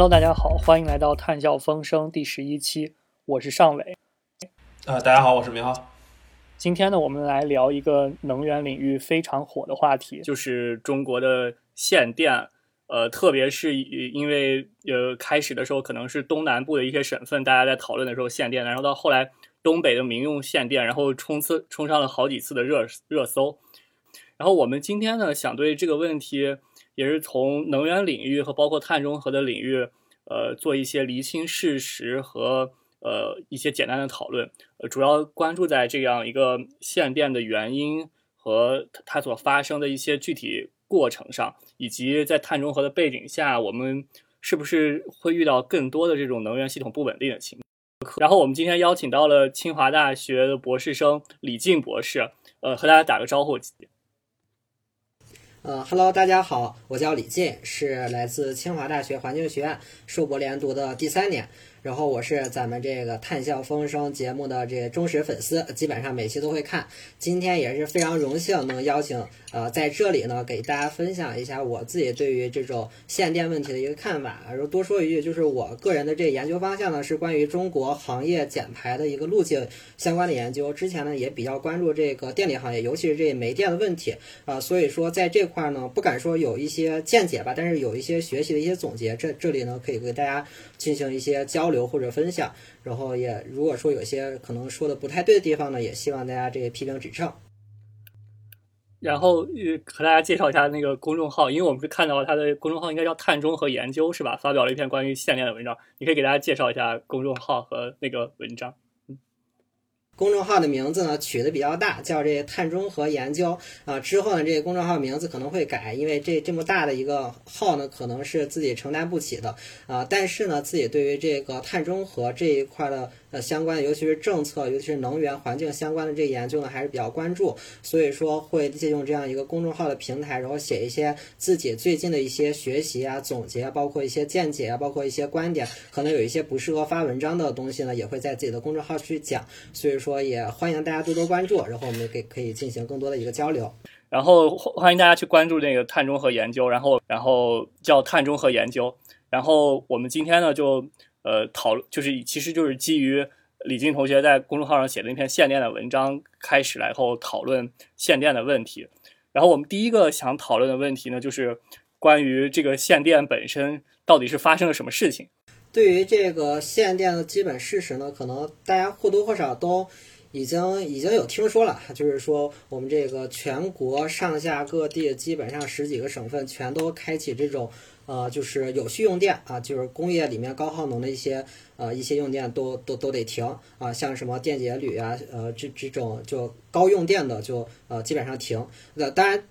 Hello，大家好，欢迎来到探笑风声第十一期，我是尚伟。呃，大家好，我是明浩。今天呢，我们来聊一个能源领域非常火的话题，就是中国的限电。呃，特别是因为呃，开始的时候可能是东南部的一些省份，大家在讨论的时候限电，然后到后来东北的民用限电，然后冲刺冲上了好几次的热热搜。然后我们今天呢，想对这个问题。也是从能源领域和包括碳中和的领域，呃，做一些厘清事实和呃一些简单的讨论，呃，主要关注在这样一个限电的原因和它所发生的一些具体过程上，以及在碳中和的背景下，我们是不是会遇到更多的这种能源系统不稳定的情况？然后我们今天邀请到了清华大学的博士生李静博士，呃，和大家打个招呼。呃，Hello，大家好，我叫李进，是来自清华大学环境学院硕博连读的第三年。然后我是咱们这个《探笑风声》节目的这忠实粉丝，基本上每期都会看。今天也是非常荣幸能邀请呃在这里呢给大家分享一下我自己对于这种限电问题的一个看法。然后多说一句，就是我个人的这研究方向呢是关于中国行业减排的一个路径相关的研究。之前呢也比较关注这个电力行业，尤其是这煤电的问题啊，所以说在这块呢不敢说有一些见解吧，但是有一些学习的一些总结。这这里呢可以给大家进行一些交。流或者分享，然后也如果说有些可能说的不太对的地方呢，也希望大家这个批评指正。然后和大家介绍一下那个公众号，因为我们是看到他的公众号应该叫“碳中和研究”是吧？发表了一篇关于限电的文章，你可以给大家介绍一下公众号和那个文章。公众号的名字呢取的比较大，叫这碳中和研究啊。之后呢，这个公众号名字可能会改，因为这这么大的一个号呢，可能是自己承担不起的啊。但是呢，自己对于这个碳中和这一块的。呃，相关的，尤其是政策，尤其是能源环境相关的这个研究呢，还是比较关注，所以说会借用这样一个公众号的平台，然后写一些自己最近的一些学习啊、总结啊，包括一些见解啊，包括一些观点，可能有一些不适合发文章的东西呢，也会在自己的公众号去讲，所以说也欢迎大家多多关注，然后我们给可以进行更多的一个交流，然后欢迎大家去关注那个碳中和研究，然后然后叫碳中和研究，然后我们今天呢就。呃，讨论就是其实就是基于李静同学在公众号上写的那篇限电的文章开始来后讨论限电的问题。然后我们第一个想讨论的问题呢，就是关于这个限电本身到底是发生了什么事情。对于这个限电的基本事实呢，可能大家或多或少都已经已经有听说了，就是说我们这个全国上下各地基本上十几个省份全都开启这种。呃，就是有序用电啊，就是工业里面高耗能的一些呃一些用电都都都得停啊，像什么电解铝啊，呃这这种就高用电的就呃基本上停。那当然，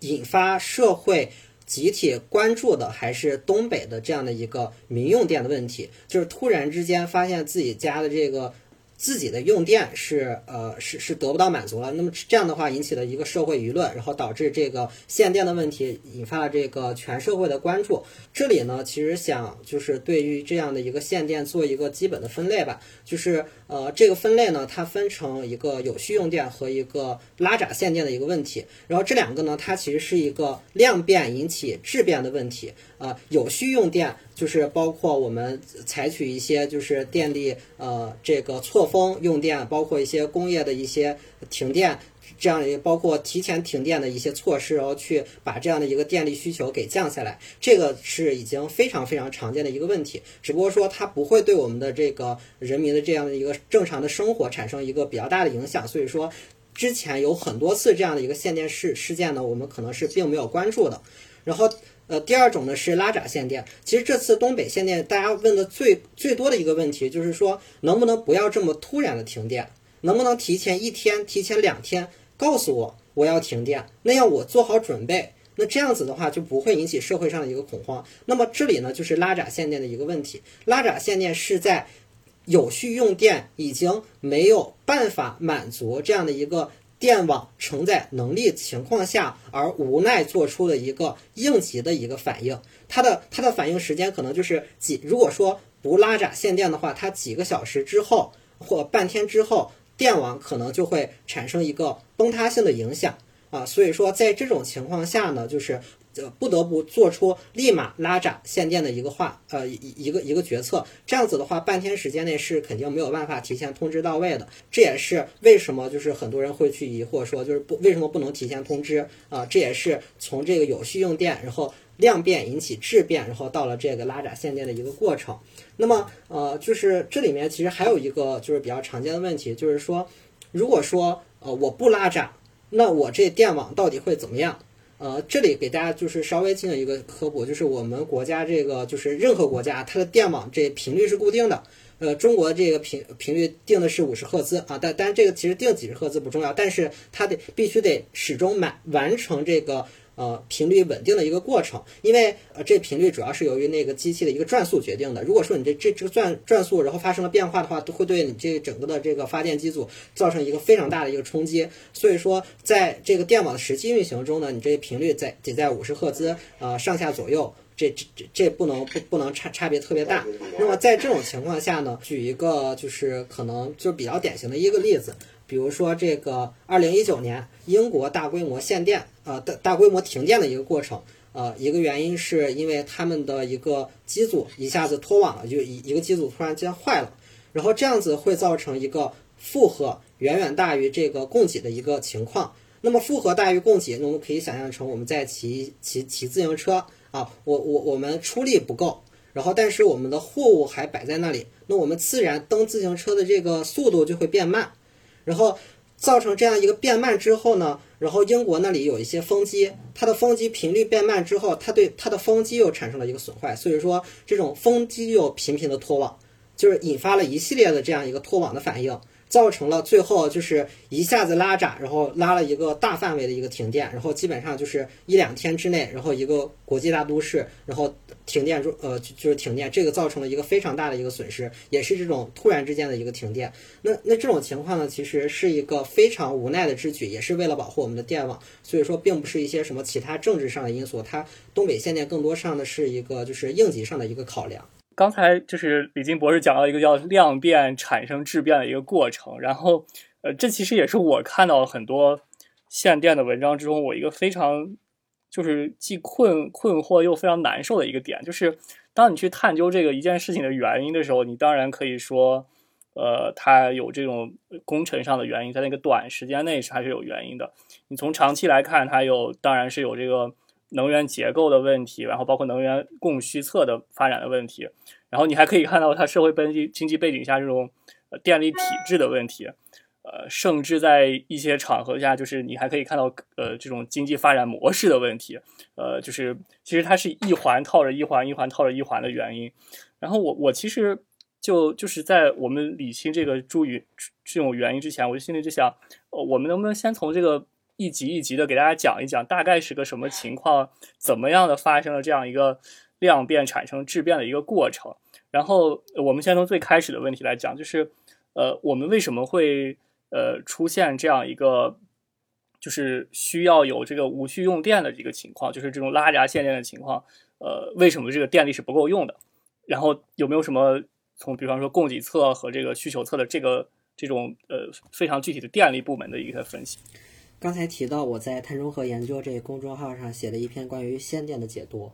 引发社会集体关注的还是东北的这样的一个民用电的问题，就是突然之间发现自己家的这个。自己的用电是呃是是得不到满足了，那么这样的话引起了一个社会舆论，然后导致这个限电的问题引发了这个全社会的关注。这里呢，其实想就是对于这样的一个限电做一个基本的分类吧，就是呃这个分类呢，它分成一个有序用电和一个拉闸限电的一个问题。然后这两个呢，它其实是一个量变引起质变的问题。啊，有序用电就是包括我们采取一些就是电力呃这个错峰用电，包括一些工业的一些停电，这样也包括提前停电的一些措施，然后去把这样的一个电力需求给降下来。这个是已经非常非常常见的一个问题，只不过说它不会对我们的这个人民的这样的一个正常的生活产生一个比较大的影响。所以说，之前有很多次这样的一个限电事事件呢，我们可能是并没有关注的。然后。呃，第二种呢是拉闸限电。其实这次东北限电，大家问的最最多的一个问题就是说，能不能不要这么突然的停电？能不能提前一天、提前两天告诉我我要停电？那样我做好准备，那这样子的话就不会引起社会上的一个恐慌。那么这里呢就是拉闸限电的一个问题。拉闸限电是在有序用电已经没有办法满足这样的一个。电网承载能力情况下，而无奈做出的一个应急的一个反应，它的它的反应时间可能就是几，如果说不拉闸限电的话，它几个小时之后或半天之后，电网可能就会产生一个崩塌性的影响。啊，所以说在这种情况下呢，就是呃不得不做出立马拉闸限电的一个话呃一一个一个决策。这样子的话，半天时间内是肯定没有办法提前通知到位的。这也是为什么就是很多人会去疑惑说，就是不为什么不能提前通知啊？这也是从这个有序用电，然后量变引起质变，然后到了这个拉闸限电的一个过程。那么呃，就是这里面其实还有一个就是比较常见的问题，就是说，如果说呃我不拉闸。那我这电网到底会怎么样？呃，这里给大家就是稍微进行一个科普，就是我们国家这个就是任何国家它的电网这频率是固定的，呃，中国这个频频率定的是五十赫兹啊，但但这个其实定几十赫兹不重要，但是它得必须得始终满完成这个。呃，频率稳定的一个过程，因为呃，这频率主要是由于那个机器的一个转速决定的。如果说你这这这个转转速然后发生了变化的话，都会对你这整个的这个发电机组造成一个非常大的一个冲击。所以说，在这个电网的实际运行中呢，你这频率在得在五十赫兹呃上下左右，这这这这不能不不能差差别特别大。那么在这种情况下呢，举一个就是可能就比较典型的一个例子。比如说，这个二零一九年英国大规模限电，呃，大大规模停电的一个过程，呃，一个原因是因为他们的一个机组一下子脱网了，就一一个机组突然间坏了，然后这样子会造成一个负荷远远大于这个供给的一个情况。那么负荷大于供给，那我们可以想象成我们在骑骑骑自行车啊，我我我们出力不够，然后但是我们的货物还摆在那里，那我们自然蹬自行车的这个速度就会变慢。然后造成这样一个变慢之后呢，然后英国那里有一些风机，它的风机频率变慢之后，它对它的风机又产生了一个损坏，所以说这种风机又频频的脱网，就是引发了一系列的这样一个脱网的反应。造成了最后就是一下子拉闸，然后拉了一个大范围的一个停电，然后基本上就是一两天之内，然后一个国际大都市，然后停电中，呃，就是停电，这个造成了一个非常大的一个损失，也是这种突然之间的一个停电。那那这种情况呢，其实是一个非常无奈的之举，也是为了保护我们的电网，所以说并不是一些什么其他政治上的因素，它东北限电更多上的是一个就是应急上的一个考量。刚才就是李金博士讲到一个叫量变产生质变的一个过程，然后，呃，这其实也是我看到很多限电的文章之中，我一个非常就是既困困惑又非常难受的一个点，就是当你去探究这个一件事情的原因的时候，你当然可以说，呃，它有这种工程上的原因，在那个短时间内是还是有原因的。你从长期来看，它有当然是有这个。能源结构的问题，然后包括能源供需侧的发展的问题，然后你还可以看到它社会经济经济背景下这种电力体制的问题，呃，甚至在一些场合下，就是你还可以看到呃这种经济发展模式的问题，呃，就是其实它是一环套着一环，一环套着一环的原因。然后我我其实就就是在我们理清这个诸于这种原因之前，我就心里就想，呃，我们能不能先从这个。一集一集的给大家讲一讲，大概是个什么情况，怎么样的发生了这样一个量变产生质变的一个过程。然后我们先从最开始的问题来讲，就是呃，我们为什么会呃出现这样一个，就是需要有这个无序用电的这个情况，就是这种拉闸限电的情况。呃，为什么这个电力是不够用的？然后有没有什么从比方说供给侧和这个需求侧的这个这种呃非常具体的电力部门的一个分析？刚才提到我在碳中和研究这公众号上写了一篇关于限电的解读，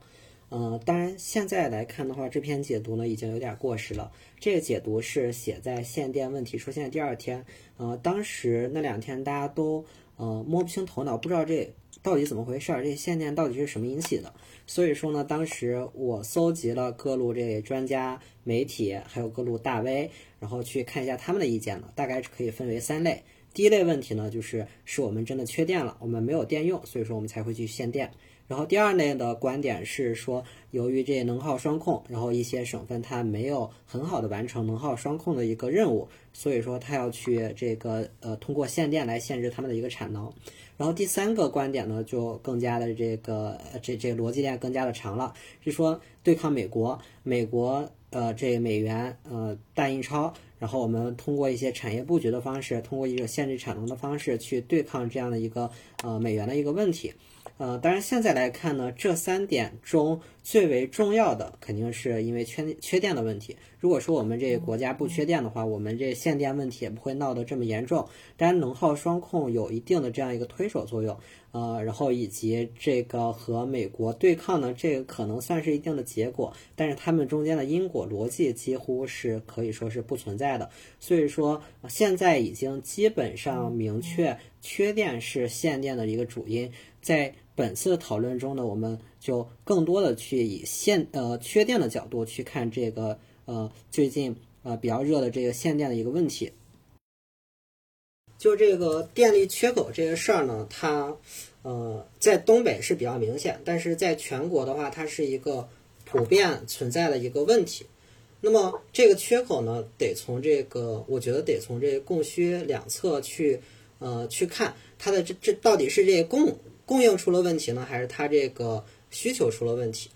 呃，当然现在来看的话，这篇解读呢已经有点过时了。这个解读是写在限电问题出现的第二天，呃，当时那两天大家都呃摸不清头脑，不知道这到底怎么回事儿，这限电到底是什么引起的。所以说呢，当时我搜集了各路这专家、媒体，还有各路大 V，然后去看一下他们的意见呢，大概是可以分为三类。第一类问题呢，就是是我们真的缺电了，我们没有电用，所以说我们才会去限电。然后第二类的观点是说，由于这能耗双控，然后一些省份它没有很好的完成能耗双控的一个任务，所以说它要去这个呃通过限电来限制他们的一个产能。然后第三个观点呢，就更加的这个这这逻辑链更加的长了，是说对抗美国，美国呃这美元呃大印钞。然后我们通过一些产业布局的方式，通过一个限制产能的方式去对抗这样的一个呃美元的一个问题。呃，当然现在来看呢，这三点中最为重要的肯定是因为缺缺电的问题。如果说我们这个国家不缺电的话，我们这限电问题也不会闹得这么严重。当然，能耗双控有一定的这样一个推手作用，呃，然后以及这个和美国对抗呢，这个可能算是一定的结果，但是他们中间的因果逻辑几乎是可以说是不存在的。所以说，现在已经基本上明确缺电是限电的一个主因。在本次的讨论中呢，我们就更多的去以限呃缺电的角度去看这个呃最近呃比较热的这个限电的一个问题。就这个电力缺口这个事儿呢，它呃在东北是比较明显，但是在全国的话，它是一个普遍存在的一个问题。那么这个缺口呢，得从这个我觉得得从这供需两侧去呃去看它的这这到底是这供。供应出了问题呢，还是它这个需求出了问题？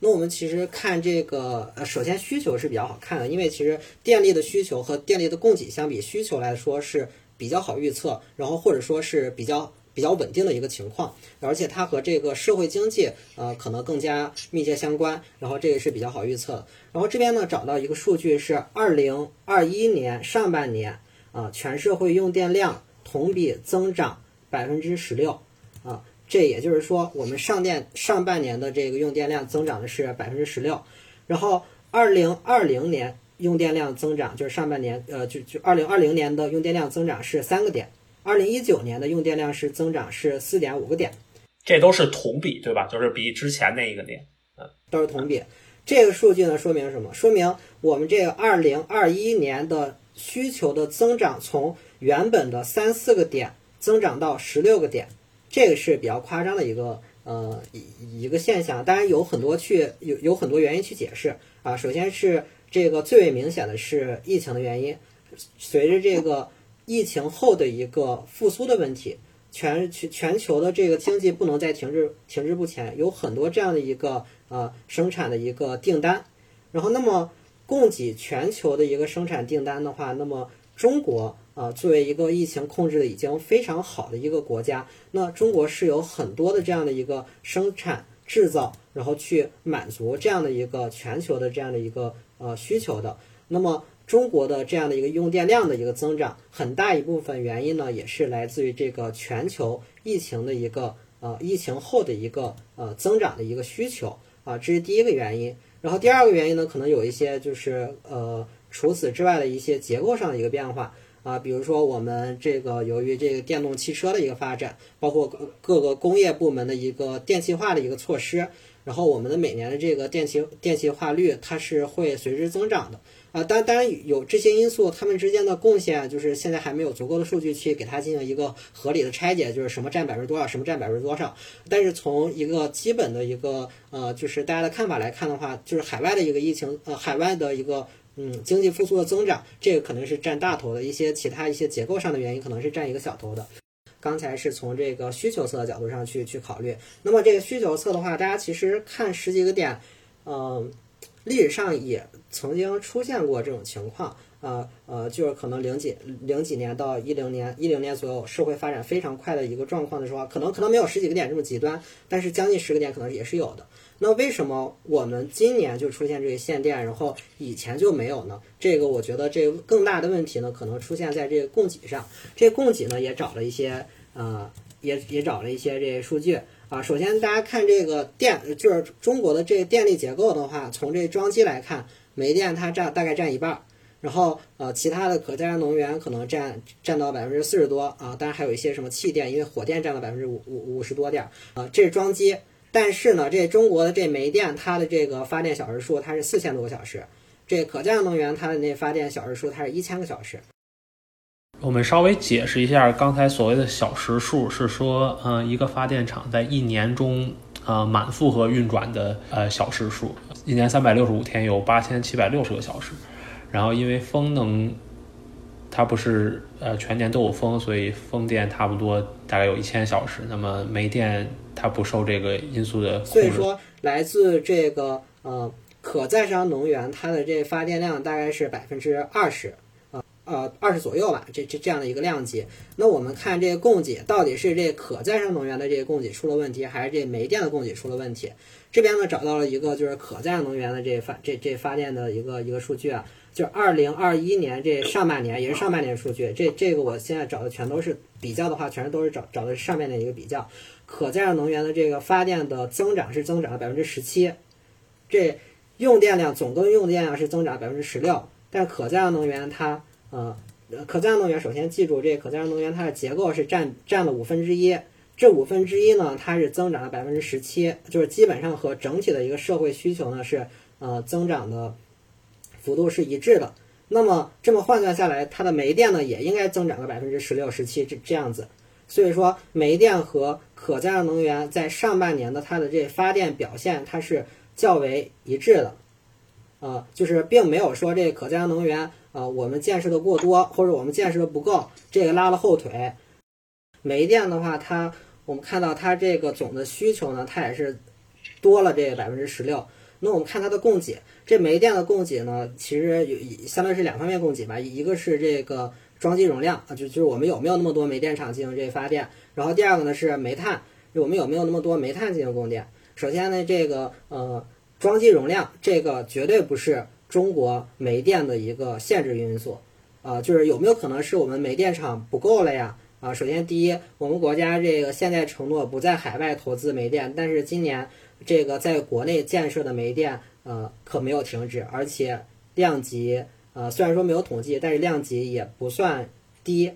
那我们其实看这个，呃，首先需求是比较好看的，因为其实电力的需求和电力的供给相比，需求来说是比较好预测，然后或者说是比较比较稳定的一个情况，而且它和这个社会经济，呃，可能更加密切相关，然后这个是比较好预测的。然后这边呢找到一个数据是二零二一年上半年，啊，全社会用电量同比增长百分之十六啊。这也就是说，我们上电上半年的这个用电量增长的是百分之十六，然后二零二零年用电量增长就是上半年，呃，就就二零二零年的用电量增长是三个点，二零一九年的用电量是增长是四点五个点，这都是同比对吧？就是比之前那一个年，嗯，都是同比。这个数据呢，说明什么？说明我们这个二零二一年的需求的增长从原本的三四个点增长到十六个点。这个是比较夸张的一个呃一一个现象，当然有很多去有有很多原因去解释啊。首先是这个最为明显的是疫情的原因，随着这个疫情后的一个复苏的问题，全全全球的这个经济不能再停滞停滞不前，有很多这样的一个呃生产的一个订单，然后那么供给全球的一个生产订单的话，那么中国。啊，作为一个疫情控制的已经非常好的一个国家，那中国是有很多的这样的一个生产制造，然后去满足这样的一个全球的这样的一个呃需求的。那么中国的这样的一个用电量的一个增长，很大一部分原因呢，也是来自于这个全球疫情的一个呃疫情后的一个呃增长的一个需求啊，这是第一个原因。然后第二个原因呢，可能有一些就是呃除此之外的一些结构上的一个变化。啊，比如说我们这个由于这个电动汽车的一个发展，包括各个工业部门的一个电气化的一个措施，然后我们的每年的这个电气电气化率它是会随之增长的啊。当当然有这些因素，它们之间的贡献就是现在还没有足够的数据去给它进行一个合理的拆解，就是什么占百分之多少，什么占百分之多少。但是从一个基本的一个呃，就是大家的看法来看的话，就是海外的一个疫情呃，海外的一个。嗯，经济复苏的增长，这个可能是占大头的，一些其他一些结构上的原因可能是占一个小头的。刚才是从这个需求侧的角度上去去考虑，那么这个需求侧的话，大家其实看十几个点，嗯，历史上也曾经出现过这种情况。呃呃，就是可能零几零几年到一零年一零年左右，社会发展非常快的一个状况的时候，可能可能没有十几个点这么极端，但是将近十个点可能也是有的。那为什么我们今年就出现这个限电，然后以前就没有呢？这个我觉得这更大的问题呢，可能出现在这个供给上。这供给呢，也找了一些呃，也也找了一些这个数据啊。首先大家看这个电，就是中国的这个电力结构的话，从这装机来看，煤电它占大概占一半。然后呃，其他的可再生能源可能占占到百分之四十多啊，当然还有一些什么气电，因为火电占了百分之五五五十多点儿啊，这是装机。但是呢，这中国的这煤电它的这个发电小时数它是四千多个小时，这可再生能源它的那发电小时数它是一千个小时。我们稍微解释一下刚才所谓的小时数，是说嗯，一个发电厂在一年中呃满负荷运转的呃小时数，一年三百六十五天有八千七百六十个小时。然后，因为风能，它不是呃全年都有风，所以风电差不多大概有一千小时。那么煤电它不受这个因素的。所以说，来自这个呃可再生能源，它的这发电量大概是百分之二十。呃二十左右吧，这这这样的一个量级。那我们看这个供给到底是这可再生能源的这个供给出了问题，还是这煤电的供给出了问题？这边呢找到了一个就是可再生能源的这发这这发电的一个一个数据啊，就是二零二一年这上半年也是上半年数据，这这个我现在找的全都是比较的话，全是都是找找的上面的一个比较，可再生能源的这个发电的增长是增长了百分之十七，这用电量总共用电量是增长百分之十六，但可再生能源它呃可再生能源首先记住这可再生能源它的结构是占占了五分之一。这五分之一呢，它是增长了百分之十七，就是基本上和整体的一个社会需求呢是呃增长的幅度是一致的。那么这么换算下来，它的煤电呢也应该增长个百分之十六、十七这这样子。所以说，煤电和可再生能源在上半年的它的这发电表现，它是较为一致的。呃，就是并没有说这可再生能源呃我们见识的过多，或者我们见识的不够，这个拉了后腿。煤电的话，它我们看到它这个总的需求呢，它也是多了这个百分之十六。那我们看它的供给，这煤电的供给呢，其实有相当于是两方面供给吧，一个是这个装机容量啊，就就是我们有没有那么多煤电厂进行这个发电，然后第二个呢是煤炭，我们有没有那么多煤炭进行供电。首先呢，这个呃装机容量，这个绝对不是中国煤电的一个限制因素啊，就是有没有可能是我们煤电厂不够了呀？啊，首先第一，我们国家这个现在承诺不在海外投资煤电，但是今年这个在国内建设的煤电，呃，可没有停止，而且量级，呃，虽然说没有统计，但是量级也不算低，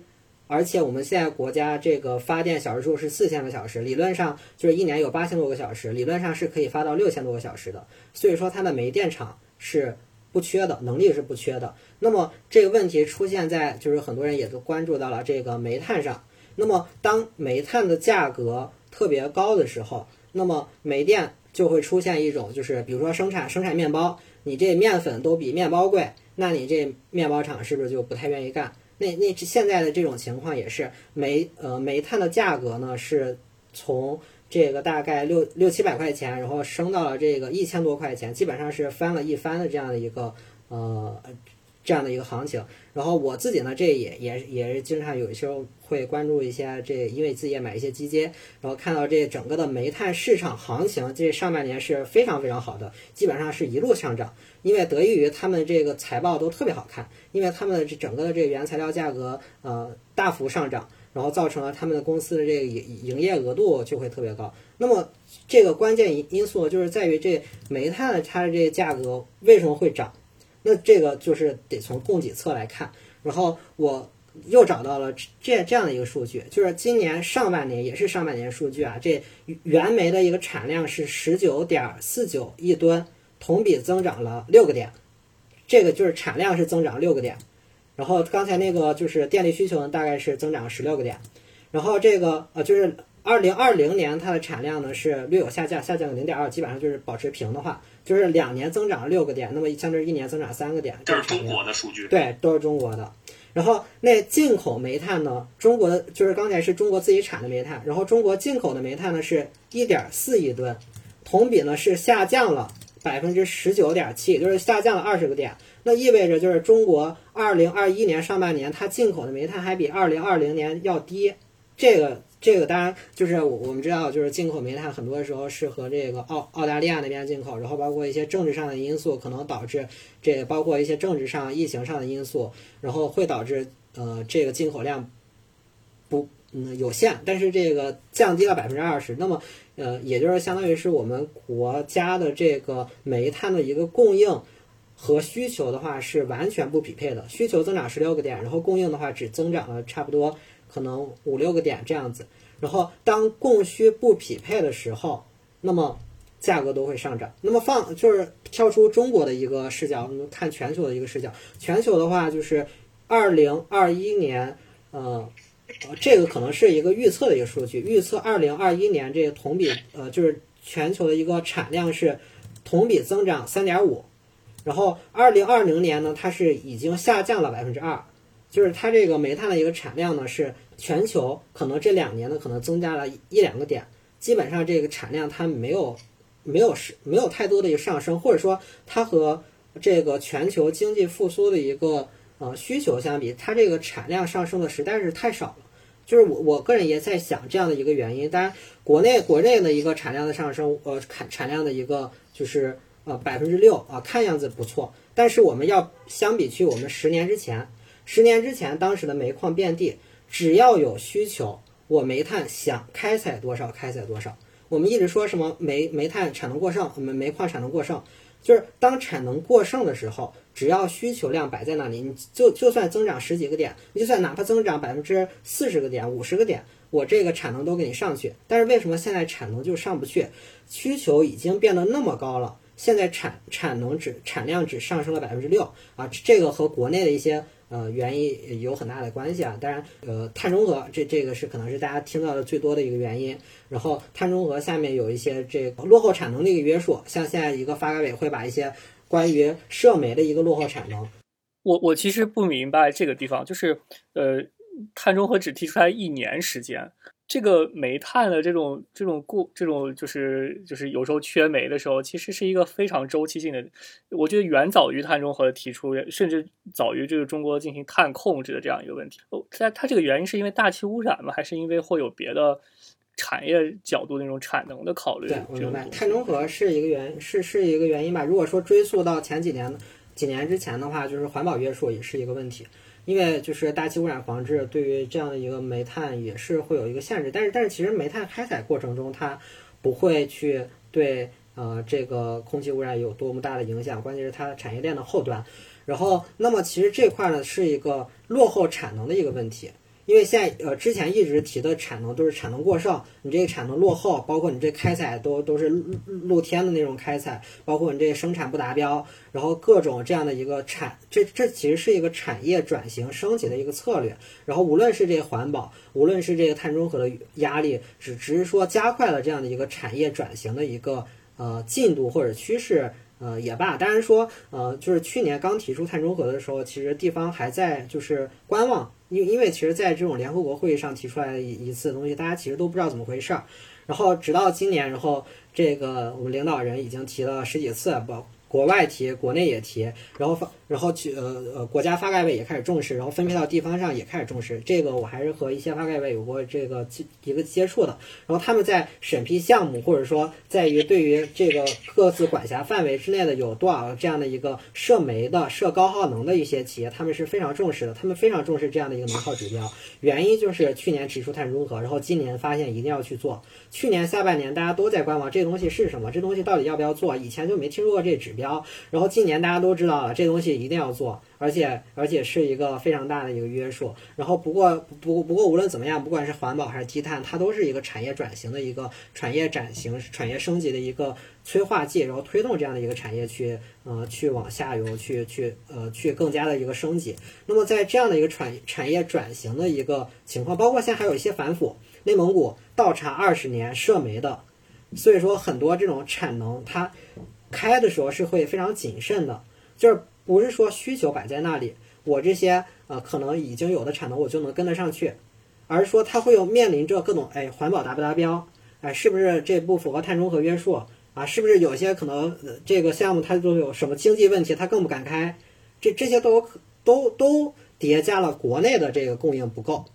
而且我们现在国家这个发电小时数是四千个小时，理论上就是一年有八千多个小时，理论上是可以发到六千多个小时的，所以说它的煤电厂是。不缺的能力是不缺的，那么这个问题出现在就是很多人也都关注到了这个煤炭上。那么当煤炭的价格特别高的时候，那么煤电就会出现一种就是比如说生产生产面包，你这面粉都比面包贵，那你这面包厂是不是就不太愿意干？那那现在的这种情况也是煤呃煤炭的价格呢是从。这个大概六六七百块钱，然后升到了这个一千多块钱，基本上是翻了一番的这样的一个呃这样的一个行情。然后我自己呢，这也也也是经常有时候会关注一些这，因为自己也买一些基金，然后看到这整个的煤炭市场行情，这上半年是非常非常好的，基本上是一路上涨，因为得益于他们这个财报都特别好看，因为他们这整个的这个原材料价格呃大幅上涨。然后造成了他们的公司的这个营营业额度就会特别高。那么这个关键因因素就是在于这煤炭的它的这个价格为什么会涨？那这个就是得从供给侧来看。然后我又找到了这这样的一个数据，就是今年上半年也是上半年数据啊，这原煤的一个产量是十九点四九亿吨，同比增长了六个点。这个就是产量是增长六个点。然后刚才那个就是电力需求呢，大概是增长十六个点，然后这个呃就是二零二零年它的产量呢是略有下降，下降零点二，基本上就是保持平的话，就是两年增长六个点，那么相当于一年增长三个点。这是中国的数据。对，都是中国的。然后那进口煤炭呢，中国的就是刚才是中国自己产的煤炭，然后中国进口的煤炭呢是一点四亿吨，同比呢是下降了百分之十九点七，就是下降了二十个点。那意味着就是中国二零二一年上半年它进口的煤炭还比二零二零年要低，这个这个当然就是我我们知道就是进口煤炭很多时候是和这个澳澳大利亚那边进口，然后包括一些政治上的因素可能导致这包括一些政治上疫情上的因素，然后会导致呃这个进口量不嗯有限，但是这个降低了百分之二十，那么呃也就是相当于是我们国家的这个煤炭的一个供应。和需求的话是完全不匹配的，需求增长十六个点，然后供应的话只增长了差不多可能五六个点这样子。然后当供需不匹配的时候，那么价格都会上涨。那么放就是跳出中国的一个视角，我们看全球的一个视角。全球的话就是二零二一年，呃，这个可能是一个预测的一个数据，预测二零二一年这个同比，呃，就是全球的一个产量是同比增长三点五。然后，二零二零年呢，它是已经下降了百分之二，就是它这个煤炭的一个产量呢，是全球可能这两年呢可能增加了一两个点，基本上这个产量它没有没有是没有太多的一个上升，或者说它和这个全球经济复苏的一个呃需求相比，它这个产量上升的实在是太少了。就是我我个人也在想这样的一个原因。当然，国内国内的一个产量的上升，呃，产产量的一个就是呃百分之六啊，看样子不错。但是我们要相比去我们十年之前，十年之前当时的煤矿遍地，只要有需求，我煤炭想开采多少开采多少。我们一直说什么煤煤炭产能过剩，我们煤矿产能过剩，就是当产能过剩的时候，只要需求量摆在那里，你就就算增长十几个点，你就算哪怕增长百分之四十个点、五十个点，我这个产能都给你上去。但是为什么现在产能就上不去？需求已经变得那么高了，现在产产能只产量只上升了百分之六啊，这个和国内的一些。呃，原因有很大的关系啊。当然，呃，碳中和这这个是可能是大家听到的最多的一个原因。然后，碳中和下面有一些这个落后产能的一个约束，像现在一个发改委会把一些关于涉煤的一个落后产能。我我其实不明白这个地方，就是呃，碳中和只提出来一年时间。这个煤炭的这种这种过这种就是就是有时候缺煤的时候，其实是一个非常周期性的。我觉得远早于碳中和的提出，甚至早于这个中国进行碳控制的这样一个问题。哦它它这个原因是因为大气污染吗？还是因为会有别的产业角度那种产能的考虑？对，我明白。碳中和是一个原是是一个原因吧。如果说追溯到前几年几年之前的话，就是环保约束也是一个问题。因为就是大气污染防治对于这样的一个煤炭也是会有一个限制，但是但是其实煤炭开采过程中它不会去对呃这个空气污染有多么大的影响，关键是它产业链的后端。然后那么其实这块呢是一个落后产能的一个问题。因为现在呃，之前一直提的产能都是产能过剩，你这个产能落后，包括你这开采都都是露天的那种开采，包括你这生产不达标，然后各种这样的一个产，这这其实是一个产业转型升级的一个策略。然后无论是这个环保，无论是这个碳中和的压力，只只是说加快了这样的一个产业转型的一个呃进度或者趋势。呃，也罢，当然说，呃，就是去年刚提出碳中和的时候，其实地方还在就是观望，因因为其实在这种联合国会议上提出来的一一次东西，大家其实都不知道怎么回事儿，然后直到今年，然后这个我们领导人已经提了十几次，不。国外提，国内也提，然后发，然后去呃呃，国家发改委也开始重视，然后分配到地方上也开始重视。这个我还是和一些发改委有过这个一个接触的。然后他们在审批项目，或者说在于对于这个各自管辖范围之内的有多少这样的一个涉煤的、涉高耗能的一些企业，他们是非常重视的。他们非常重视这样的一个能耗指标，原因就是去年提出碳中和，然后今年发现一定要去做。去年下半年大家都在观望，这东西是什么？这东西到底要不要做？以前就没听说过这指标。然后今年大家都知道了，这东西一定要做，而且而且是一个非常大的一个约束。然后不过不不过无论怎么样，不管是环保还是低碳，它都是一个产业转型的一个产业转型、产业升级的一个催化剂，然后推动这样的一个产业去呃去往下游去去呃去更加的一个升级。那么在这样的一个产产业转型的一个情况，包括现在还有一些反腐。内蒙古倒查二十年涉煤的，所以说很多这种产能它开的时候是会非常谨慎的，就是不是说需求摆在那里，我这些呃可能已经有的产能我就能跟得上去，而是说它会有面临着各种哎环保达不达标，哎是不是这不符合碳中和约束啊？是不是有些可能这个项目它都有什么经济问题，它更不敢开，这这些都都都叠加了国内的这个供应不够。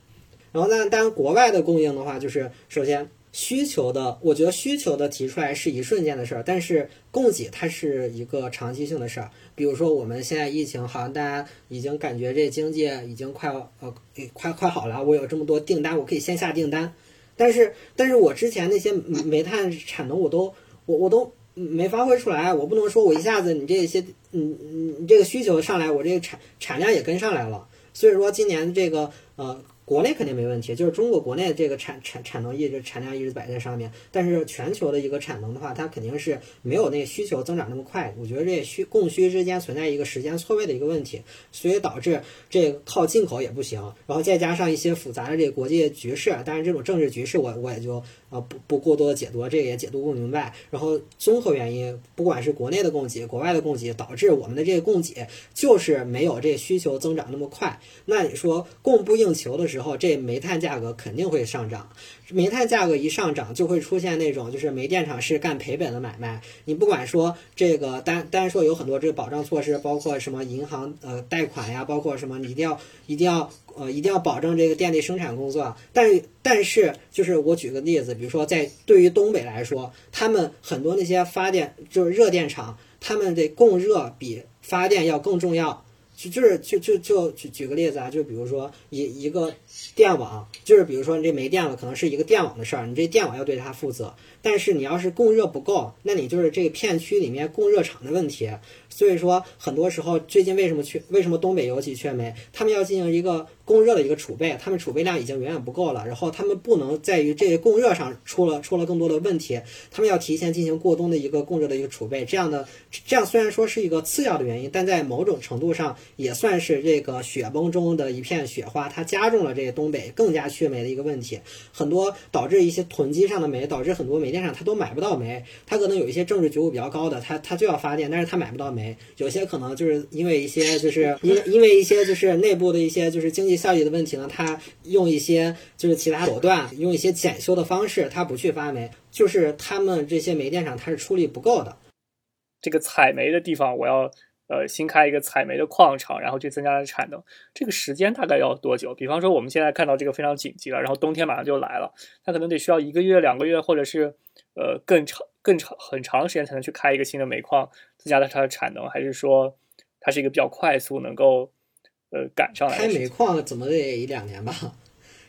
然后呢，当然国外的供应的话，就是首先需求的，我觉得需求的提出来是一瞬间的事儿，但是供给它是一个长期性的事儿。比如说我们现在疫情，好像大家已经感觉这经济已经快呃快快好了，我有这么多订单，我可以先下订单。但是但是我之前那些煤炭产能我都我我都没发挥出来，我不能说我一下子你这些嗯嗯这个需求上来，我这个产产量也跟上来了。所以说今年这个呃。国内肯定没问题，就是中国国内这个产产产能一直产量一直摆在上面，但是全球的一个产能的话，它肯定是没有那个需求增长那么快。我觉得这需供需之间存在一个时间错位的一个问题，所以导致这靠进口也不行。然后再加上一些复杂的这个国际局势，当然这种政治局势我我也就啊，不不过多的解读，这个也解读不明白。然后综合原因，不管是国内的供给、国外的供给，导致我们的这个供给就是没有这需求增长那么快。那你说供不应求的时候，这煤炭价格肯定会上涨。煤炭价格一上涨，就会出现那种就是煤电厂是干赔本的买卖。你不管说这个单单说有很多这个保障措施，包括什么银行呃贷款呀，包括什么你一定要一定要呃一定要保证这个电力生产工作。但是但是就是我举个例子，比如说在对于东北来说，他们很多那些发电就是热电厂，他们的供热比发电要更重要。就就是就就就举举个例子啊，就比如说一一个电网，就是比如说你这没电了，可能是一个电网的事儿，你这电网要对它负责。但是你要是供热不够，那你就是这个片区里面供热厂的问题。所以说，很多时候最近为什么缺？为什么东北尤其缺煤？他们要进行一个供热的一个储备，他们储备量已经远远不够了。然后他们不能在于这个供热上出了出了更多的问题，他们要提前进行过冬的一个供热的一个储备。这样的这样虽然说是一个次要的原因，但在某种程度上也算是这个雪崩中的一片雪花，它加重了这个东北更加缺煤的一个问题。很多导致一些囤积上的煤，导致很多煤电厂它都买不到煤。它可能有一些政治觉悟比较高的，它它就要发电，但是它买不到煤。有些可能就是因为一些就是因因为一些就是内部的一些就是经济效益的问题呢，他用一些就是其他手段，用一些检修的方式，他不去发煤，就是他们这些煤电厂它是出力不够的。这个采煤的地方，我要呃新开一个采煤的矿场，然后去增加的产能，这个时间大概要多久？比方说我们现在看到这个非常紧急了，然后冬天马上就来了，它可能得需要一个月、两个月，或者是呃更长。更长很长时间才能去开一个新的煤矿，增加了它的产能，还是说它是一个比较快速能够呃赶上来？开煤矿怎么得一两年吧？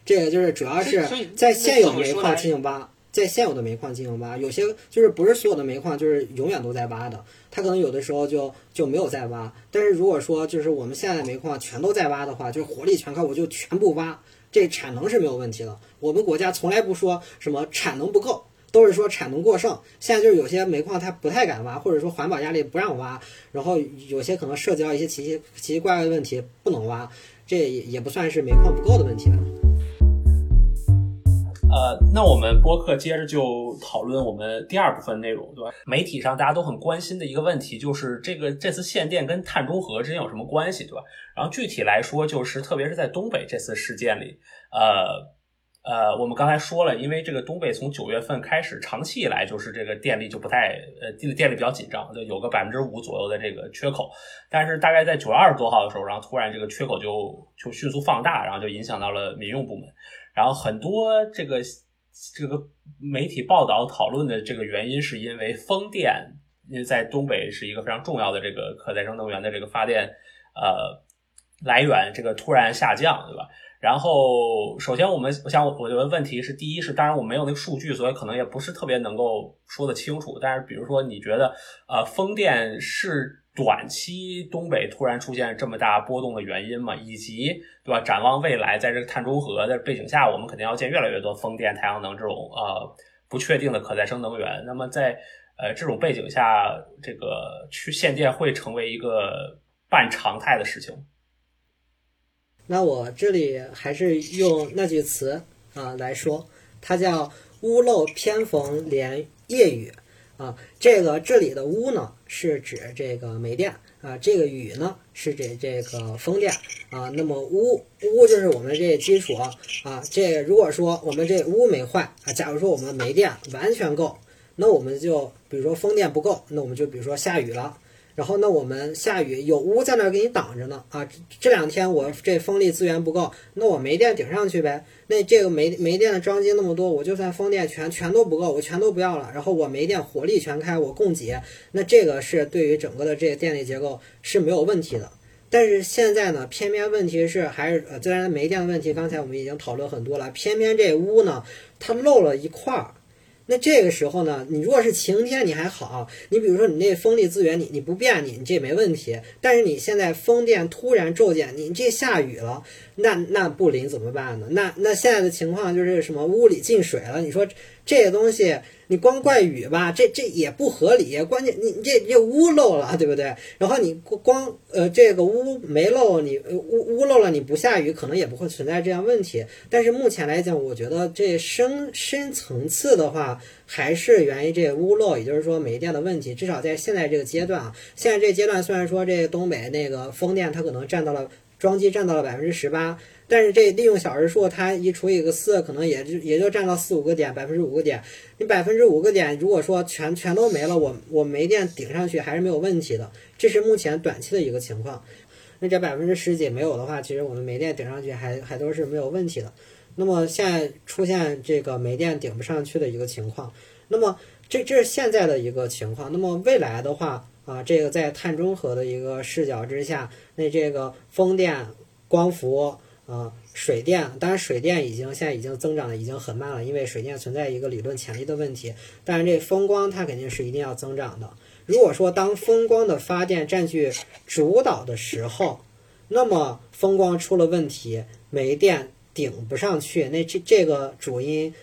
这个就是主要是在现有煤矿进行挖，在现有的煤矿进行挖，有些就是不是所有的煤矿就是永远都在挖的，它可能有的时候就就没有在挖。但是如果说就是我们现在的煤矿全都在挖的话，就是火力全开，我就全部挖，这产能是没有问题的。我们国家从来不说什么产能不够。都是说产能过剩，现在就是有些煤矿它不太敢挖，或者说环保压力不让挖，然后有些可能涉及到一些奇奇奇奇怪怪的问题不能挖，这也也不算是煤矿不够的问题吧。呃，那我们播客接着就讨论我们第二部分内容，对吧？媒体上大家都很关心的一个问题就是这个这次限电跟碳中和之间有什么关系，对吧？然后具体来说，就是特别是在东北这次事件里，呃。呃，我们刚才说了，因为这个东北从九月份开始，长期以来就是这个电力就不太，呃，电电力比较紧张，就有个百分之五左右的这个缺口。但是大概在九月二十多号的时候，然后突然这个缺口就就迅速放大，然后就影响到了民用部门。然后很多这个这个媒体报道讨论的这个原因，是因为风电，因为在东北是一个非常重要的这个可再生能源的这个发电呃来源，这个突然下降，对吧？然后，首先我们，我想，我觉得问题是，第一是，当然我没有那个数据，所以可能也不是特别能够说得清楚。但是，比如说，你觉得，呃，风电是短期东北突然出现这么大波动的原因吗？以及，对吧？展望未来，在这个碳中和的背景下，我们肯定要建越来越多风电、太阳能这种呃不确定的可再生能源。那么，在呃这种背景下，这个去限电会成为一个半常态的事情。那我这里还是用那句词啊来说，它叫“屋漏偏逢连夜雨”啊。这个这里的“屋”呢是指这个煤电啊，这个“雨”呢是指这个风电啊。那么“屋”屋就是我们这基础啊。这如果说我们这屋没坏啊，假如说我们煤电完全够，那我们就比如说风电不够，那我们就比如说下雨了。然后那我们下雨有屋在那儿给你挡着呢啊，这两天我这风力资源不够，那我煤电顶上去呗。那这个煤煤电的装机那么多，我就算风电全全都不够，我全都不要了。然后我煤电火力全开，我供给，那这个是对于整个的这个电力结构是没有问题的。但是现在呢，偏偏问题是还是呃，自然煤电的问题，刚才我们已经讨论很多了，偏偏这屋呢它漏了一块儿。那这个时候呢，你如果是晴天，你还好，你比如说你那风力资源，你你不变，你你这没问题。但是你现在风电突然骤减，你这下雨了，那那不灵怎么办呢？那那现在的情况就是什么屋里进水了？你说这些东西你光怪雨吧，这这也不合理。关键你这这屋漏了，对不对？然后你光呃这个屋没漏，你屋屋漏了，你不下雨，可能也不会存在这样问题。但是目前来讲，我觉得这深深层次的话，还是源于这屋漏，也就是说煤电的问题。至少在现在这个阶段啊，现在这阶段虽然说这东北那个风电它可能占到了装机占到了百分之十八。但是这利用小时数，它一除以个四，可能也就也就占到四五个点，百分之五个点。你百分之五个点，如果说全全都没了，我我煤电顶上去还是没有问题的。这是目前短期的一个情况。那这百分之十几没有的话，其实我们煤电顶上去还还都是没有问题的。那么现在出现这个煤电顶不上去的一个情况，那么这这是现在的一个情况。那么未来的话啊，这个在碳中和的一个视角之下，那这个风电、光伏。啊，水电当然，水电已经现在已经增长的已经很慢了，因为水电存在一个理论潜力的问题。但是这风光它肯定是一定要增长的。如果说当风光的发电占据主导的时候，那么风光出了问题，煤电顶不上去，那这这个主因，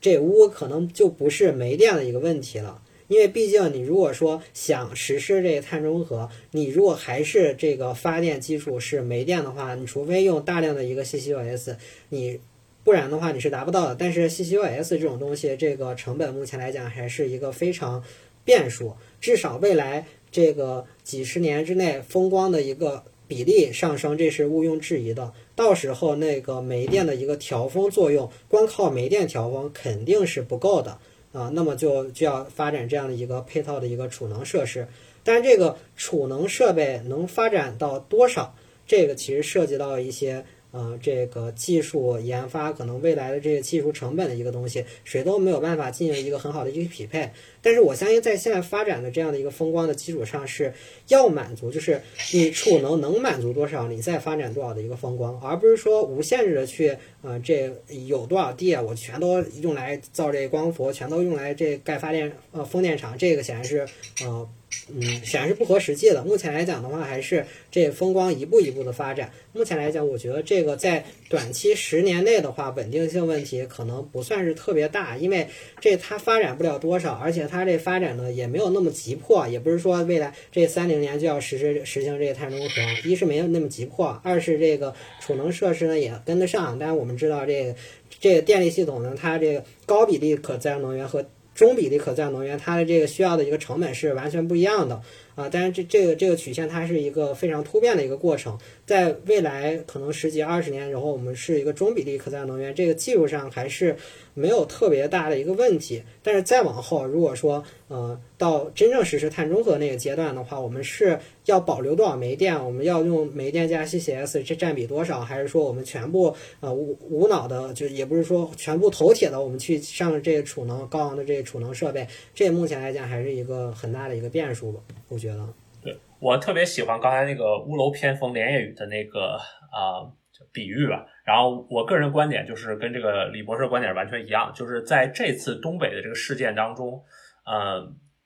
这屋可能就不是煤电的一个问题了。因为毕竟，你如果说想实施这个碳中和，你如果还是这个发电基础是煤电的话，你除非用大量的一个 CCUS，你不然的话你是达不到的。但是 CCUS 这种东西，这个成本目前来讲还是一个非常变数。至少未来这个几十年之内，风光的一个比例上升，这是毋庸置疑的。到时候那个煤电的一个调峰作用，光靠煤电调峰肯定是不够的。啊，那么就就要发展这样的一个配套的一个储能设施，但是这个储能设备能发展到多少，这个其实涉及到一些。呃，这个技术研发可能未来的这个技术成本的一个东西，谁都没有办法进行一个很好的一个匹配。但是我相信，在现在发展的这样的一个风光的基础上，是要满足，就是你储能能满足多少，你再发展多少的一个风光，而不是说无限制的去，呃，这有多少地啊，我全都用来造这光伏，全都用来这盖发电呃风电场，这个显然是呃。嗯，显然是不合实际的。目前来讲的话，还是这风光一步一步的发展。目前来讲，我觉得这个在短期十年内的话，稳定性问题可能不算是特别大，因为这它发展不了多少，而且它这发展呢也没有那么急迫，也不是说未来这三零年就要实施实行这个碳中和。一是没有那么急迫，二是这个储能设施呢也跟得上。但是我们知道，这个这个电力系统呢，它这个高比例可再生能源和中比例可再生能源，它的这个需要的一个成本是完全不一样的。啊！但是这这个这个曲线它是一个非常突变的一个过程，在未来可能十几二十年，然后我们是一个中比例可再生能源，这个技术上还是。没有特别大的一个问题，但是再往后，如果说呃到真正实施碳中和那个阶段的话，我们是要保留多少煤电？我们要用煤电加 CCS 这占比多少？还是说我们全部呃无无脑的，就也不是说全部头铁的，我们去上这个储能高昂的这个储能设备？这目前来讲还是一个很大的一个变数吧？我觉得。对我特别喜欢刚才那个屋楼偏逢连夜雨的那个啊。比喻吧，然后我个人观点就是跟这个李博士观点完全一样，就是在这次东北的这个事件当中，呃，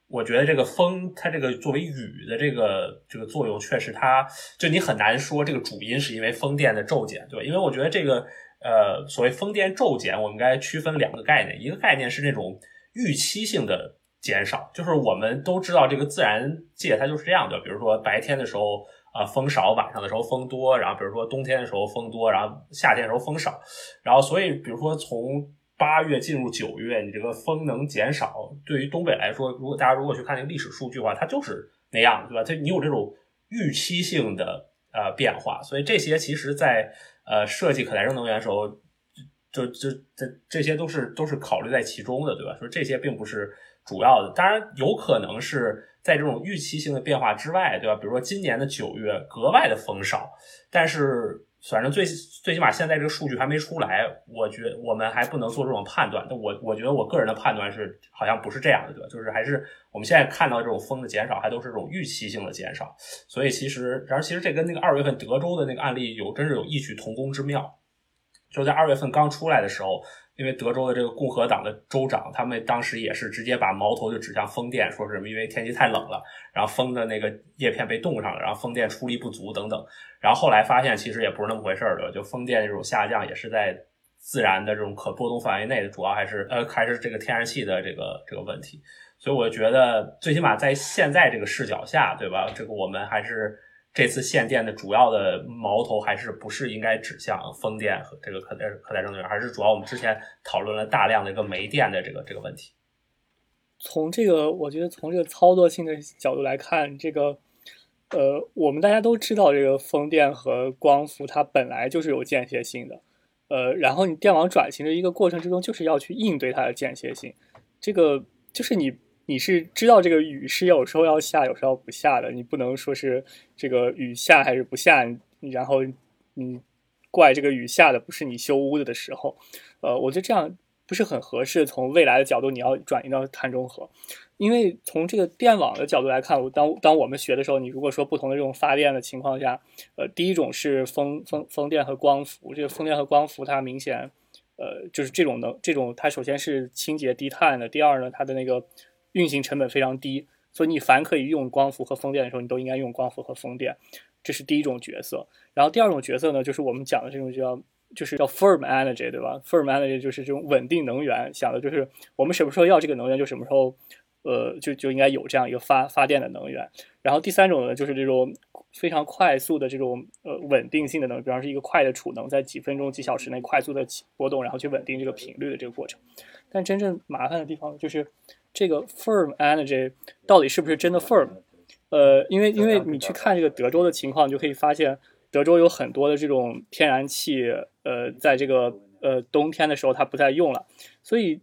我觉得这个风它这个作为雨的这个这个作用，确实它就你很难说这个主因是因为风电的骤减，对吧？因为我觉得这个呃所谓风电骤减，我们应该区分两个概念，一个概念是那种预期性的减少，就是我们都知道这个自然界它就是这样的，比如说白天的时候。啊，风少，晚上的时候风多，然后比如说冬天的时候风多，然后夏天的时候风少，然后所以比如说从八月进入九月，你这个风能减少，对于东北来说，如果大家如果去看那个历史数据的话，它就是那样，对吧？它你有这种预期性的呃变化，所以这些其实在呃设计可再生能源的时候，就就这这些都是都是考虑在其中的，对吧？所以这些并不是主要的，当然有可能是。在这种预期性的变化之外，对吧？比如说今年的九月格外的风少，但是反正最最起码现在这个数据还没出来，我觉我们还不能做这种判断。那我我觉得我个人的判断是，好像不是这样的，对吧？就是还是我们现在看到这种风的减少，还都是这种预期性的减少。所以其实，然后其实这跟那个二月份德州的那个案例有真是有异曲同工之妙，就在二月份刚出来的时候。因为德州的这个共和党的州长，他们当时也是直接把矛头就指向风电，说是什么因为天气太冷了，然后风的那个叶片被冻上了，然后风电出力不足等等。然后后来发现其实也不是那么回事儿，对吧？就风电这种下降也是在自然的这种可波动范围内的，主要还是呃还是这个天然气的这个这个问题。所以我觉得，最起码在现在这个视角下，对吧？这个我们还是这次限电的主要的矛头，还是不是应该指向风电和这个可再可再生能源，还是主要我们之前讨论了大量的一个煤电的这个这个问题。从这个，我觉得从这个操作性的角度来看，这个，呃，我们大家都知道，这个风电和光伏它本来就是有间歇性的，呃，然后你电网转型的一个过程之中，就是要去应对它的间歇性，这个就是你。你是知道这个雨是有时候要下，有时候不下的，你不能说是这个雨下还是不下，然后你怪这个雨下的不是你修屋子的时候，呃，我觉得这样不是很合适。从未来的角度，你要转移到碳中和，因为从这个电网的角度来看，当当我们学的时候，你如果说不同的这种发电的情况下，呃，第一种是风风风电和光伏，这个风电和光伏它明显，呃，就是这种能这种它首先是清洁低碳的，第二呢，它的那个。运行成本非常低，所以你凡可以用光伏和风电的时候，你都应该用光伏和风电，这是第一种角色。然后第二种角色呢，就是我们讲的这种叫就是叫 firm energy，对吧？firm energy 就是这种稳定能源，想的就是我们什么时候要这个能源，就什么时候，呃，就就应该有这样一个发发电的能源。然后第三种呢，就是这种非常快速的这种呃稳定性的能，比方说一个快的储能，在几分钟、几小时内快速的起波动，然后去稳定这个频率的这个过程。但真正麻烦的地方就是。这个 firm energy 到底是不是真的 firm？呃，因为因为你去看这个德州的情况，就可以发现德州有很多的这种天然气，呃，在这个呃冬天的时候它不再用了，所以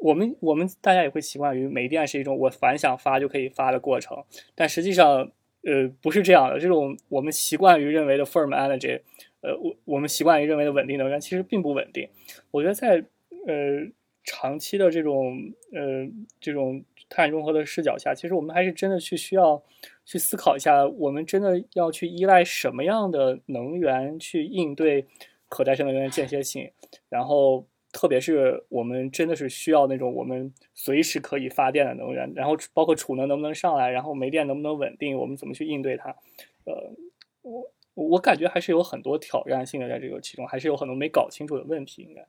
我们我们大家也会习惯于煤电是一种我反想发就可以发的过程，但实际上呃不是这样的，这种我们习惯于认为的 firm energy，呃我我们习惯于认为的稳定能源其实并不稳定，我觉得在呃。长期的这种呃这种碳中和的视角下，其实我们还是真的去需要去思考一下，我们真的要去依赖什么样的能源去应对可再生能源的间歇性，然后特别是我们真的是需要那种我们随时可以发电的能源，然后包括储能能不能上来，然后煤电能不能稳定，我们怎么去应对它？呃，我我感觉还是有很多挑战性的在这个其中，还是有很多没搞清楚的问题，应该。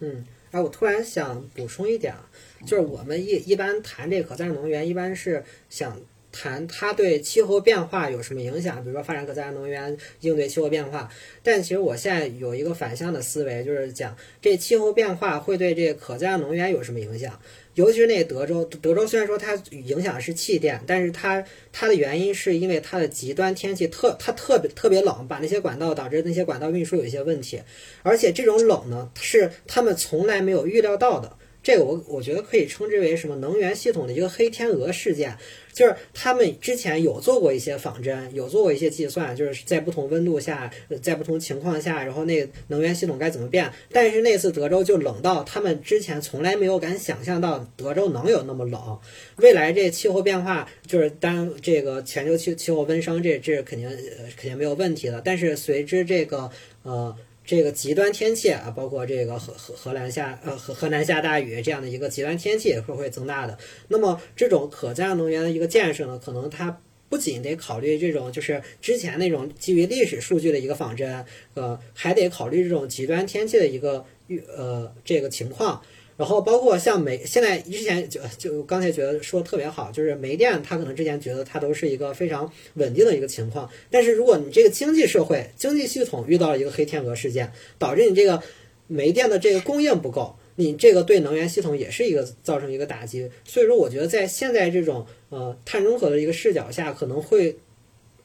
嗯，哎，我突然想补充一点啊，就是我们一一般谈这个可再生能源，一般是想谈它对气候变化有什么影响，比如说发展可再生能源应对气候变化。但其实我现在有一个反向的思维，就是讲这气候变化会对这可再生能源有什么影响。尤其是那德州，德州虽然说它影响的是气电，但是它它的原因是因为它的极端天气特它特别特别冷，把那些管道导致那些管道运输有一些问题，而且这种冷呢是他们从来没有预料到的。这个我我觉得可以称之为什么能源系统的一个黑天鹅事件，就是他们之前有做过一些仿真，有做过一些计算，就是在不同温度下，在不同情况下，然后那能源系统该怎么变。但是那次德州就冷到他们之前从来没有敢想象到德州能有那么冷。未来这气候变化，就是当这个全球气气候温升，这这肯定呃肯定没有问题的。但是随之这个呃。这个极端天气啊，包括这个河河河南下呃河河南下大雨这样的一个极端天气是会增大的。那么这种可再生能源的一个建设呢，可能它不仅得考虑这种就是之前那种基于历史数据的一个仿真，呃，还得考虑这种极端天气的一个预呃这个情况。然后包括像煤，现在之前就就刚才觉得说特别好，就是煤电，它可能之前觉得它都是一个非常稳定的一个情况。但是如果你这个经济社会、经济系统遇到了一个黑天鹅事件，导致你这个煤电的这个供应不够，你这个对能源系统也是一个造成一个打击。所以说，我觉得在现在这种呃碳中和的一个视角下，可能会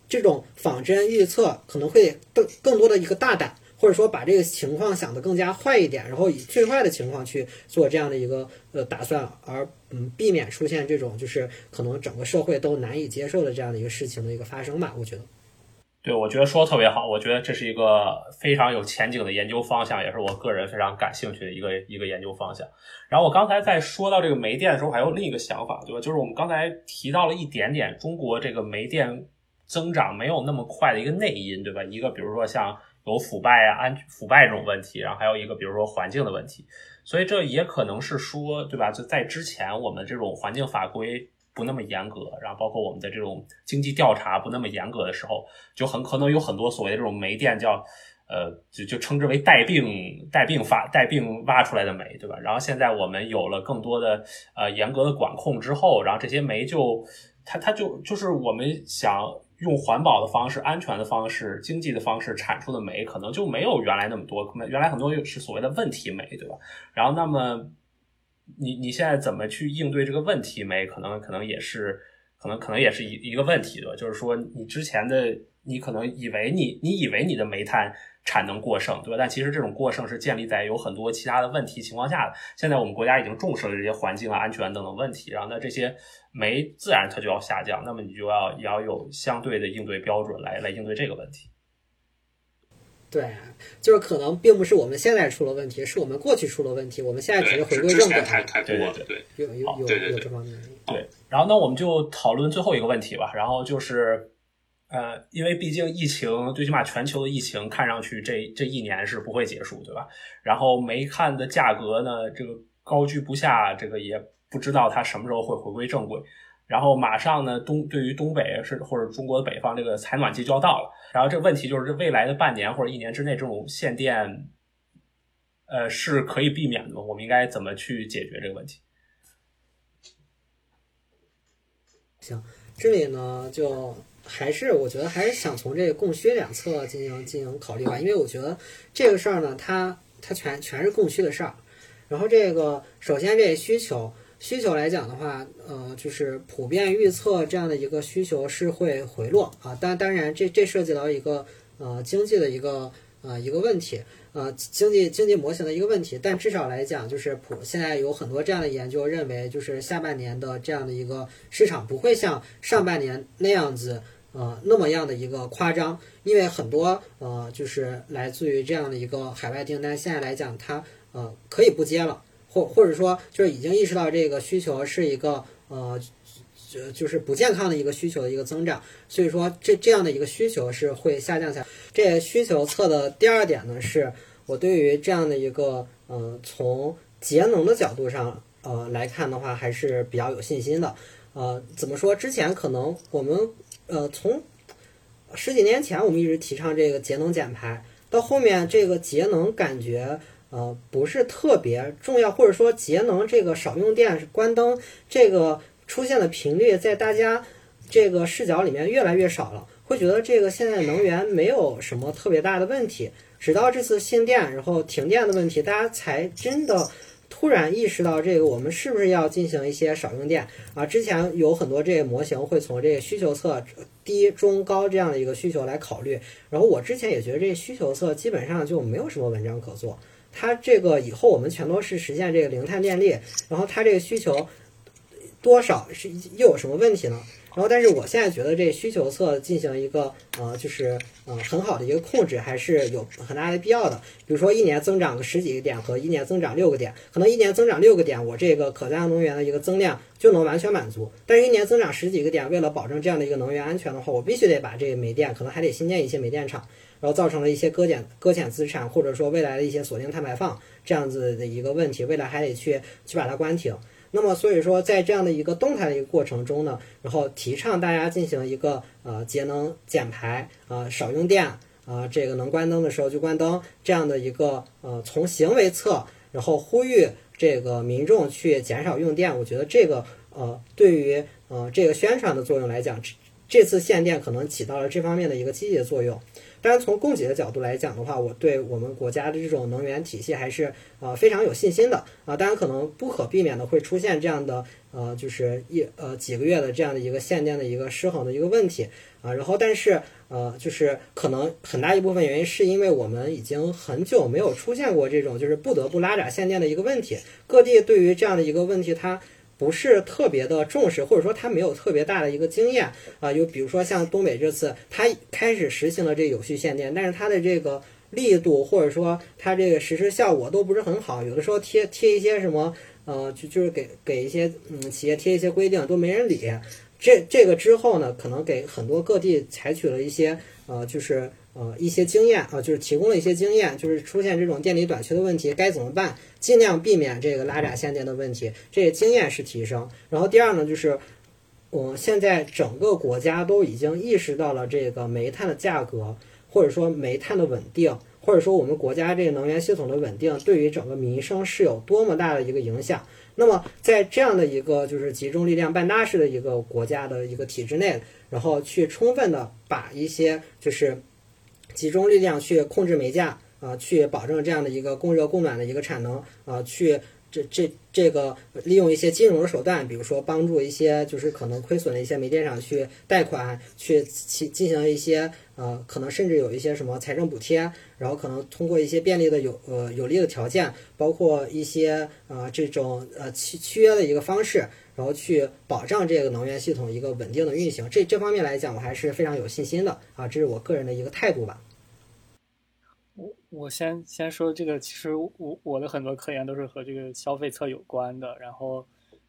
这种仿真预测可能会更更多的一个大胆。或者说把这个情况想得更加坏一点，然后以最坏的情况去做这样的一个呃打算，而嗯避免出现这种就是可能整个社会都难以接受的这样的一个事情的一个发生吧。我觉得，对，我觉得说的特别好，我觉得这是一个非常有前景的研究方向，也是我个人非常感兴趣的一个一个研究方向。然后我刚才在说到这个煤电的时候，还有另一个想法，对吧？就是我们刚才提到了一点点中国这个煤电增长没有那么快的一个内因，对吧？一个比如说像。有腐败啊、安腐败这种问题，然后还有一个比如说环境的问题，所以这也可能是说，对吧？就在之前我们这种环境法规不那么严格，然后包括我们的这种经济调查不那么严格的时候，就很可能有很多所谓的这种煤电叫。呃，就就称之为带病带病发带病挖出来的煤，对吧？然后现在我们有了更多的呃严格的管控之后，然后这些煤就它它就就是我们想用环保的方式、安全的方式、经济的方式产出的煤，可能就没有原来那么多，原来很多是所谓的问题煤，对吧？然后那么你你现在怎么去应对这个问题煤？可能可能也是可能可能也是一一个问题，对吧？就是说你之前的你可能以为你你以为你的煤炭。产能过剩，对吧？但其实这种过剩是建立在有很多其他的问题情况下的。现在我们国家已经重视了这些环境啊、安全等等问题，然后那这些煤自然它就要下降，那么你就要也要有相对的应对标准来来应对这个问题。对，就是可能并不是我们现在出了问题，是我们过去出了问题，我们现在只是回归正轨。太太多了，对，有有有有这方面。对，然后那我们就讨论最后一个问题吧，然后就是。呃，因为毕竟疫情，最起码全球的疫情看上去这这一年是不会结束，对吧？然后煤炭的价格呢，这个高居不下，这个也不知道它什么时候会回归正轨。然后马上呢，东对于东北是或者中国的北方，这个采暖季就要到了。然后这问题就是，未来的半年或者一年之内，这种限电，呃，是可以避免的吗？我们应该怎么去解决这个问题？行，这里呢就。还是我觉得还是想从这个供需两侧进行进行考虑吧，因为我觉得这个事儿呢，它它全全是供需的事儿。然后这个首先这需求需求来讲的话，呃，就是普遍预测这样的一个需求是会回落啊。当当然这这涉及到一个呃经济的一个呃一个问题。呃，经济经济模型的一个问题，但至少来讲，就是普现在有很多这样的研究认为，就是下半年的这样的一个市场不会像上半年那样子，呃，那么样的一个夸张，因为很多呃，就是来自于这样的一个海外订单，现在来讲它呃可以不接了，或或者说就是已经意识到这个需求是一个呃。就就是不健康的一个需求的一个增长，所以说这这样的一个需求是会下降下来。这需求侧的第二点呢，是我对于这样的一个呃从节能的角度上呃来看的话，还是比较有信心的。呃，怎么说？之前可能我们呃从十几年前我们一直提倡这个节能减排，到后面这个节能感觉呃不是特别重要，或者说节能这个少用电、关灯这个。出现的频率在大家这个视角里面越来越少了，会觉得这个现在能源没有什么特别大的问题。直到这次限电，然后停电的问题，大家才真的突然意识到这个我们是不是要进行一些少用电啊？之前有很多这个模型会从这个需求侧低、中、高这样的一个需求来考虑，然后我之前也觉得这需求侧基本上就没有什么文章可做。它这个以后我们全都是实现这个零碳电力，然后它这个需求。多少是又有什么问题呢？然后，但是我现在觉得这需求侧进行一个呃，就是呃很好的一个控制，还是有很大的必要的。比如说一年增长个十几个点和一年增长六个点，可能一年增长六个点，我这个可再生能源的一个增量就能完全满足。但是，一年增长十几个点，为了保证这样的一个能源安全的话，我必须得把这个煤电可能还得新建一些煤电厂，然后造成了一些搁减搁浅资产，或者说未来的一些锁定碳排放这样子的一个问题，未来还得去去把它关停。那么，所以说，在这样的一个动态的一个过程中呢，然后提倡大家进行一个呃节能减排啊，少用电啊，这个能关灯的时候就关灯，这样的一个呃从行为侧，然后呼吁这个民众去减少用电。我觉得这个呃对于呃这个宣传的作用来讲，这次限电可能起到了这方面的一个积极作用。当然，从供给的角度来讲的话，我对我们国家的这种能源体系还是呃非常有信心的啊。当然，可能不可避免的会出现这样的呃，就是一呃几个月的这样的一个限电的一个失衡的一个问题啊。然后，但是呃，就是可能很大一部分原因是因为我们已经很久没有出现过这种就是不得不拉闸限电的一个问题。各地对于这样的一个问题，它。不是特别的重视，或者说他没有特别大的一个经验啊。就比如说像东北这次，他开始实行了这有序限电，但是它的这个力度或者说它这个实施效果都不是很好。有的时候贴贴一些什么呃，就就是给给一些嗯企业贴一些规定都没人理。这这个之后呢，可能给很多各地采取了一些呃，就是。呃，一些经验啊，就是提供了一些经验，就是出现这种电力短缺的问题该怎么办，尽量避免这个拉闸限电的问题，这些经验是提升。然后第二呢，就是我现在整个国家都已经意识到了这个煤炭的价格，或者说煤炭的稳定，或者说我们国家这个能源系统的稳定，对于整个民生是有多么大的一个影响。那么在这样的一个就是集中力量办大事的一个国家的一个体制内，然后去充分的把一些就是集中力量去控制煤价啊，去保证这样的一个供热供暖的一个产能啊，去。这这这个利用一些金融的手段，比如说帮助一些就是可能亏损的一些煤电厂去贷款，去去进行一些呃，可能甚至有一些什么财政补贴，然后可能通过一些便利的有呃有利的条件，包括一些呃这种呃契契约的一个方式，然后去保障这个能源系统一个稳定的运行。这这方面来讲，我还是非常有信心的啊，这是我个人的一个态度吧。我先先说这个，其实我我的很多科研都是和这个消费侧有关的，然后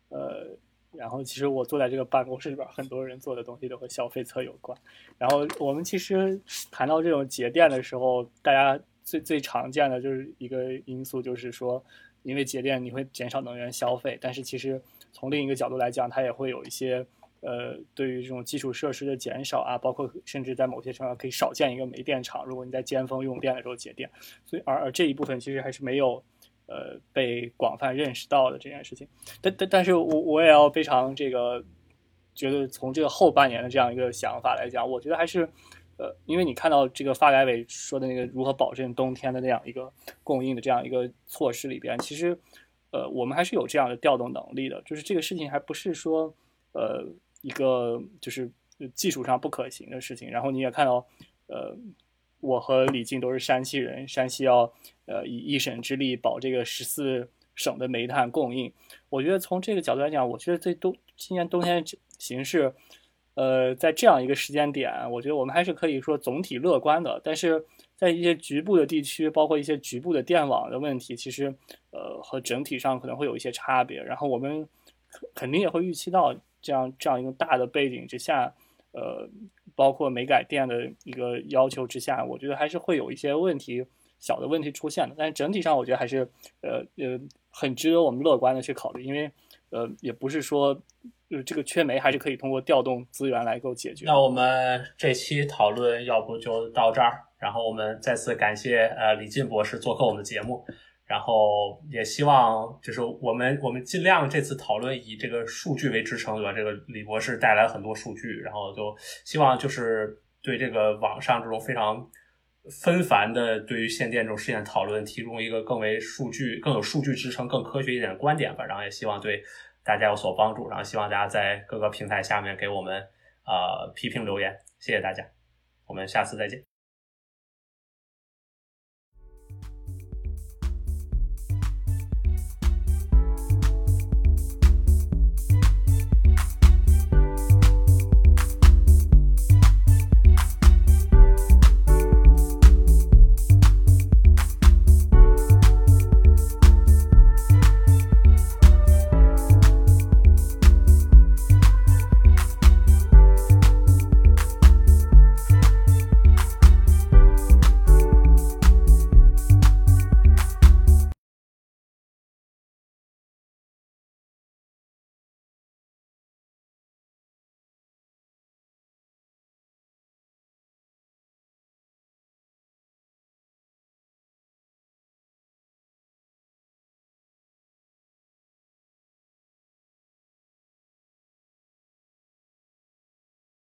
呃，然后其实我坐在这个办公室里边，很多人做的东西都和消费侧有关。然后我们其实谈到这种节电的时候，大家最最常见的就是一个因素，就是说因为节电你会减少能源消费，但是其实从另一个角度来讲，它也会有一些。呃，对于这种基础设施的减少啊，包括甚至在某些情况可以少建一个煤电厂，如果你在尖峰用电的时候节电，所以而而这一部分其实还是没有呃被广泛认识到的这件事情。但但但是我我也要非常这个觉得从这个后半年的这样一个想法来讲，我觉得还是呃，因为你看到这个发改委说的那个如何保证冬天的那样一个供应的这样一个措施里边，其实呃我们还是有这样的调动能力的，就是这个事情还不是说呃。一个就是技术上不可行的事情，然后你也看到，呃，我和李静都是山西人，山西要呃以一省之力保这个十四省的煤炭供应。我觉得从这个角度来讲，我觉得这冬今年冬天形势，呃，在这样一个时间点，我觉得我们还是可以说总体乐观的。但是在一些局部的地区，包括一些局部的电网的问题，其实呃和整体上可能会有一些差别。然后我们肯定也会预期到。这样这样一个大的背景之下，呃，包括煤改电的一个要求之下，我觉得还是会有一些问题，小的问题出现的。但是整体上，我觉得还是呃呃很值得我们乐观的去考虑，因为呃也不是说就是这个缺煤还是可以通过调动资源来够解决。那我们这期讨论要不就到这儿，然后我们再次感谢呃李进博士做客我们的节目。然后也希望，就是我们我们尽量这次讨论以这个数据为支撑，对吧？这个李博士带来很多数据，然后就希望就是对这个网上这种非常纷繁的对于限电这种事件讨论，提供一个更为数据、更有数据支撑、更科学一点的观点吧。然后也希望对大家有所帮助。然后希望大家在各个平台下面给我们呃批评留言，谢谢大家，我们下次再见。